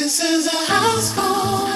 This is a house call.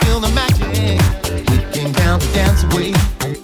feel the magic. Down to dance away.